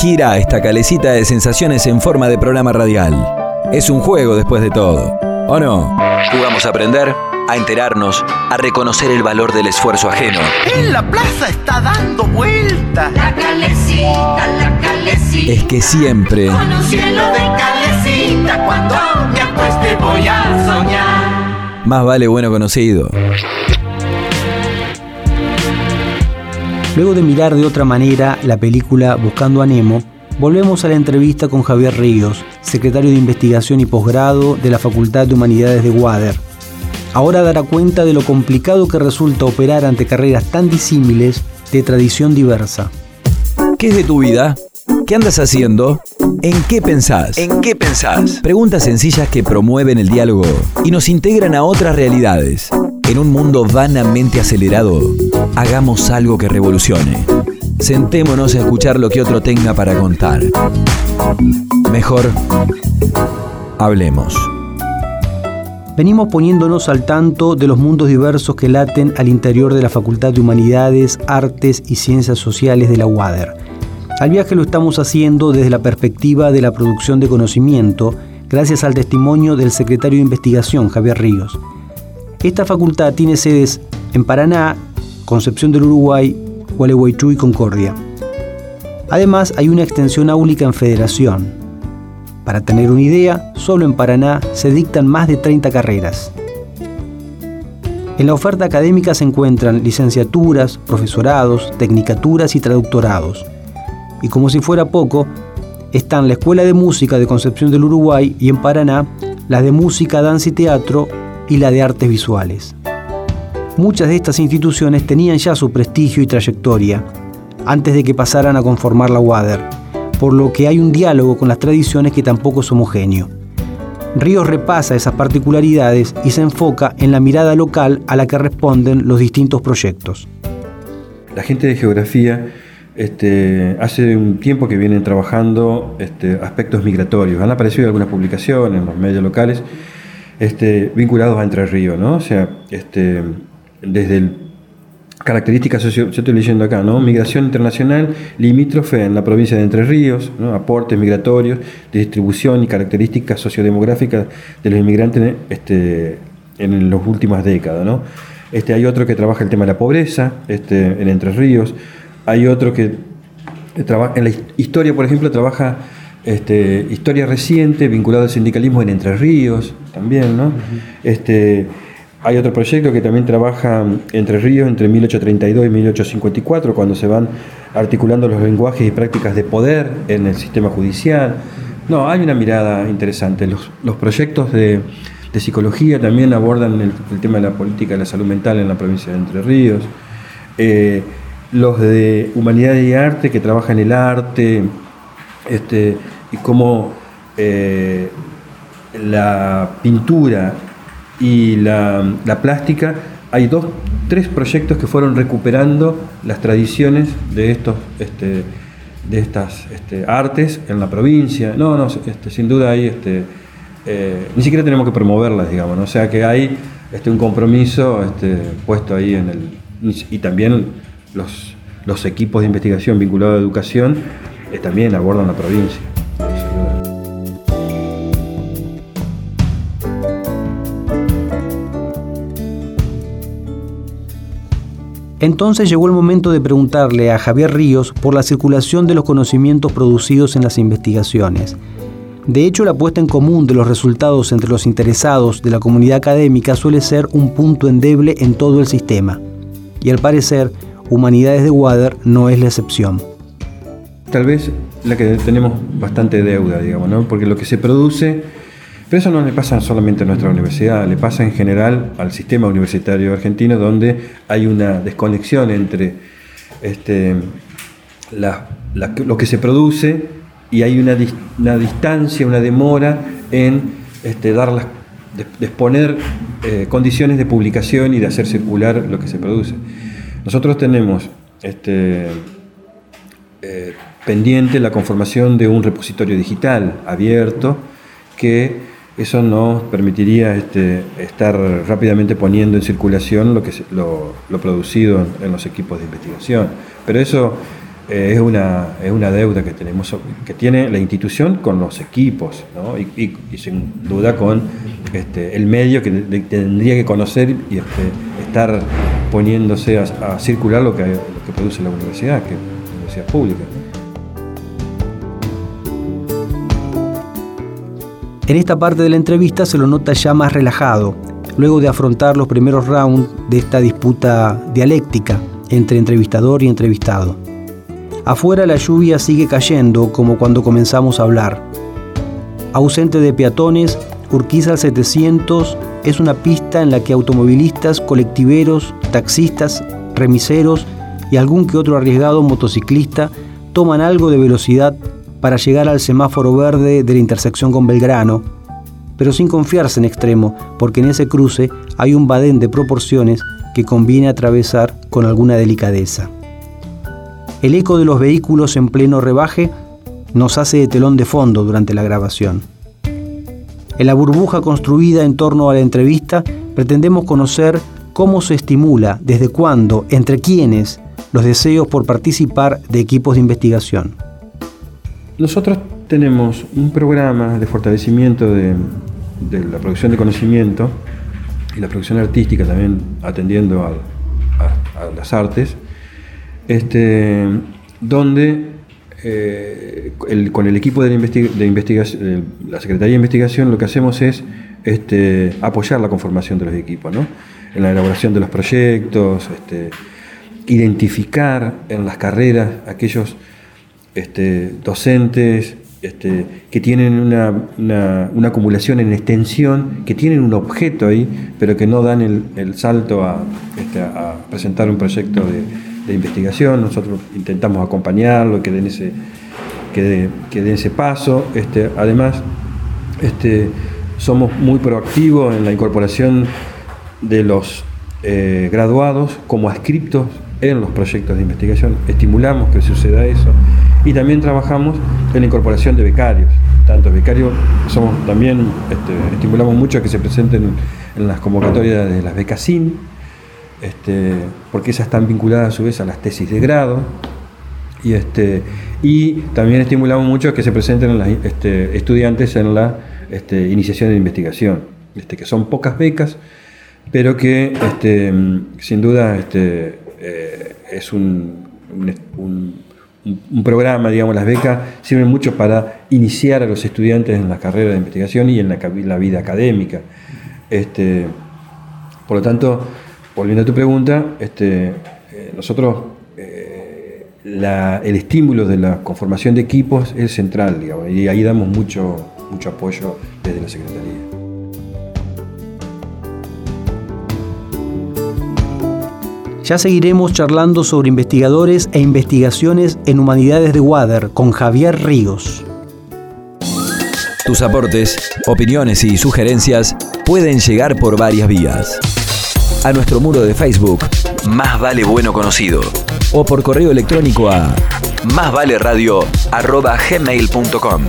gira esta calecita de sensaciones en forma de programa radial. Es un juego después de todo, ¿o no? Jugamos a aprender, a enterarnos, a reconocer el valor del esfuerzo ajeno. En la plaza está dando vueltas. La calecita, la calecita. Es que siempre Con un cielo de calecita. Cuando me acueste voy a soñar. más vale bueno conocido. Luego de mirar de otra manera la película Buscando a Nemo, volvemos a la entrevista con Javier Ríos, secretario de Investigación y Posgrado de la Facultad de Humanidades de Wader. Ahora dará cuenta de lo complicado que resulta operar ante carreras tan disímiles de tradición diversa. ¿Qué es de tu vida? ¿Qué andas haciendo? ¿En qué pensás? ¿En qué pensás? Preguntas sencillas que promueven el diálogo y nos integran a otras realidades. En un mundo vanamente acelerado, hagamos algo que revolucione. Sentémonos a escuchar lo que otro tenga para contar. Mejor, hablemos. Venimos poniéndonos al tanto de los mundos diversos que laten al interior de la Facultad de Humanidades, Artes y Ciencias Sociales de la UADER. Al viaje lo estamos haciendo desde la perspectiva de la producción de conocimiento, gracias al testimonio del secretario de Investigación, Javier Ríos. Esta facultad tiene sedes en Paraná, Concepción del Uruguay, Gualeguaychú y Concordia. Además, hay una extensión áulica en Federación. Para tener una idea, solo en Paraná se dictan más de 30 carreras. En la oferta académica se encuentran licenciaturas, profesorados, tecnicaturas y traductorados. Y como si fuera poco, están la Escuela de Música de Concepción del Uruguay y en Paraná las de Música, Danza y Teatro y la de Artes Visuales. Muchas de estas instituciones tenían ya su prestigio y trayectoria antes de que pasaran a conformar la UADER, por lo que hay un diálogo con las tradiciones que tampoco es homogéneo. Ríos repasa esas particularidades y se enfoca en la mirada local a la que responden los distintos proyectos. La gente de geografía este, hace un tiempo que vienen trabajando este, aspectos migratorios. Han aparecido algunas publicaciones en los medios locales este, vinculados a Entre Ríos, ¿no? O sea, este, desde el características socio, yo estoy leyendo acá, ¿no? Migración internacional limítrofe en la provincia de Entre Ríos, ¿no? aportes migratorios, distribución y características sociodemográficas de los inmigrantes este, en las últimas décadas, ¿no? Este, hay otro que trabaja el tema de la pobreza este, en Entre Ríos, hay otro que trabaja en la historia, por ejemplo, trabaja este, historia reciente vinculada al sindicalismo en Entre Ríos, también, ¿no? este, hay otro proyecto que también trabaja Entre Ríos entre 1832 y 1854, cuando se van articulando los lenguajes y prácticas de poder en el sistema judicial. No, hay una mirada interesante. Los, proyectos de, psicología también abordan el, el, tema de la política de la salud mental en la provincia de Entre Ríos. Eh, los de humanidad y arte que trabajan el arte este, y cómo eh, la pintura y la, plástica, hay dos, tres proyectos que fueron recuperando las tradiciones de estos, este, de estas este, artes en la provincia. No, no, este, sin duda hay, este, eh, ni siquiera tenemos que promoverlas, digamos, ¿no? o sea que hay este, un compromiso este, puesto ahí en el y, y también los, los, equipos de investigación vinculados a educación eh, también abordan la provincia. Entonces llegó el momento de preguntarle a Javier Ríos por la circulación de los conocimientos producidos en las investigaciones. De hecho, la puesta en común de los resultados entre los interesados de la comunidad académica suele ser un punto endeble en todo el sistema. Y al parecer, Humanidades de Wader no es la excepción. Tal vez la que tenemos bastante deuda, digamos, ¿no? porque lo que se produce pero eso no le pasa solamente a nuestra universidad, le pasa en general al sistema universitario argentino, donde hay una desconexión entre este, lo que se produce y hay una, una distancia, una demora en este, exponer eh, condiciones de publicación y de hacer circular lo que se produce. Nosotros tenemos este, eh, pendiente la conformación de un repositorio digital abierto que eso nos permitiría este, estar rápidamente poniendo en circulación lo, que lo, producido en, los equipos de investigación. Pero eso eh, es, una, es una deuda que, tenemos, que tiene la institución con los equipos y, sin duda con este, el medio que tendría que conocer y este, estar poniéndose a, circular lo que, lo que produce la universidad, que es la universidad pública. En esta parte de la entrevista se lo nota ya más relajado, luego de afrontar los primeros rounds de esta disputa dialéctica entre entrevistador y entrevistado. Afuera la lluvia sigue cayendo como cuando comenzamos a hablar. Ausente de peatones, Urquiza 700 es una pista en la que automovilistas, colectiveros, taxistas, remiseros y algún que otro arriesgado motociclista toman algo de velocidad para llegar al semáforo verde de la intersección con Belgrano, pero sin confiarse en extremo, porque en ese cruce hay un badén de proporciones que conviene atravesar con alguna delicadeza. El eco de los vehículos en pleno rebaje nos hace de telón de fondo durante la grabación. En la burbuja construida en torno a la entrevista pretendemos conocer cómo se estimula, desde cuándo, entre quiénes, los deseos por participar de equipos de investigación. Nosotros tenemos un programa de fortalecimiento de, la producción de conocimiento y la producción artística también atendiendo a, las artes, este, donde eh, con el equipo de, investigación, la Secretaría de Investigación, lo que hacemos es este, apoyar la conformación de los equipos, en la elaboración de los proyectos, este, identificar en las carreras aquellos este, docentes este, que tienen una, acumulación en extensión, que tienen un objeto ahí, pero que no dan el, salto este, a, presentar un proyecto de, investigación. Nosotros intentamos acompañarlo, que den ese, que, ese paso. además, somos muy proactivos en la incorporación de los eh, graduados como adscriptos en los proyectos de investigación. Estimulamos que suceda eso y también trabajamos en la incorporación de becarios. Tanto becarios, somos también este, estimulamos mucho a que se presenten en las convocatorias de las becas SIN, este, porque esas están vinculadas a su vez a las tesis de grado. Y, este, y también estimulamos mucho a que se presenten las, este, estudiantes en la iniciación de investigación, que son pocas becas, pero que sin duda eh, es un, programa, digamos, las becas sirven mucho para iniciar a los estudiantes en la carrera de investigación y en la, vida académica. Este, por lo tanto, volviendo a tu pregunta, este, eh, nosotros eh, el estímulo de la conformación de equipos es central, digamos, y ahí damos mucho, mucho apoyo desde la Secretaría. Ya seguiremos charlando sobre investigadores e investigaciones en humanidades de Water con Javier Ríos. Tus aportes, opiniones y sugerencias pueden llegar por varias vías. A nuestro muro de Facebook, Más Vale Bueno Conocido, o por correo electrónico a másvaleradio.gmail.com.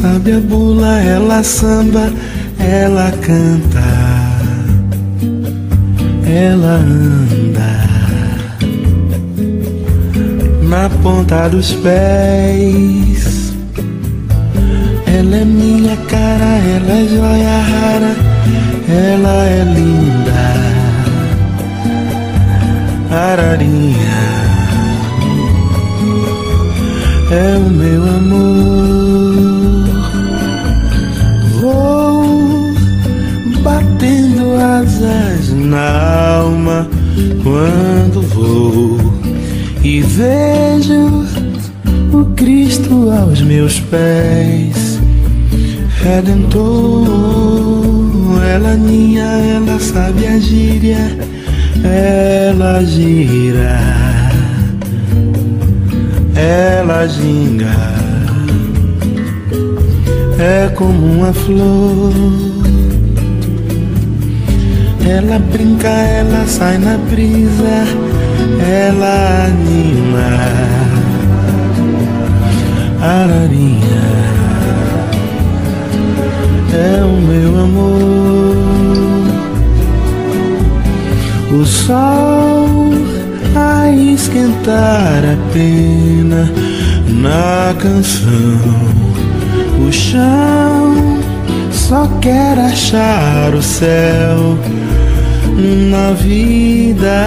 sabe a bula, ela samba, ela canta, ela anda na ponta dos pés. Na alma quando vou e vejo o Cristo aos meus pés. Redentor, ela minha, ela sabe a gíria, ela gira, ela ginga, é como uma flor Ela brinca, ela sai na brisa, ela anima. Ararinha é o meu amor. O sol a esquentar a pena na canção. O chão só quer achar o céu na vida.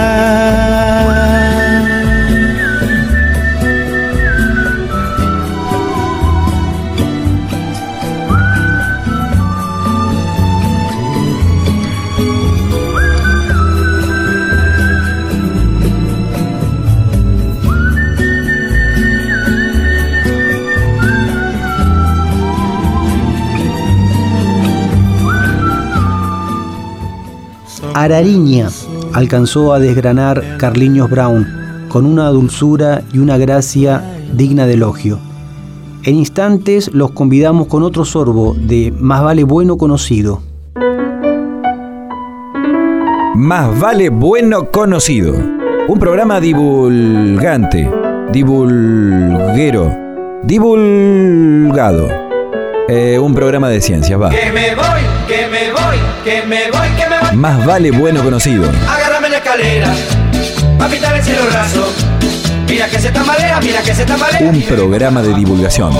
Arariña alcanzó a desgranar Carliños Brown con una dulzura y una gracia digna de elogio. En instantes los convidamos con otro sorbo de Más vale bueno conocido. Más vale bueno conocido. Un programa divulgante, divulguero, divulgado. Eh, un programa de ciencias, va. Que me voy, que me voy, que me voy, que me voy. Más vale bueno conocido. Agárrame la escalera, pa' pintar el cielo raso. Mira que se tambalea, mira que se tambalea. Un programa de divulgación.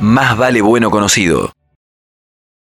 Más vale bueno conocido.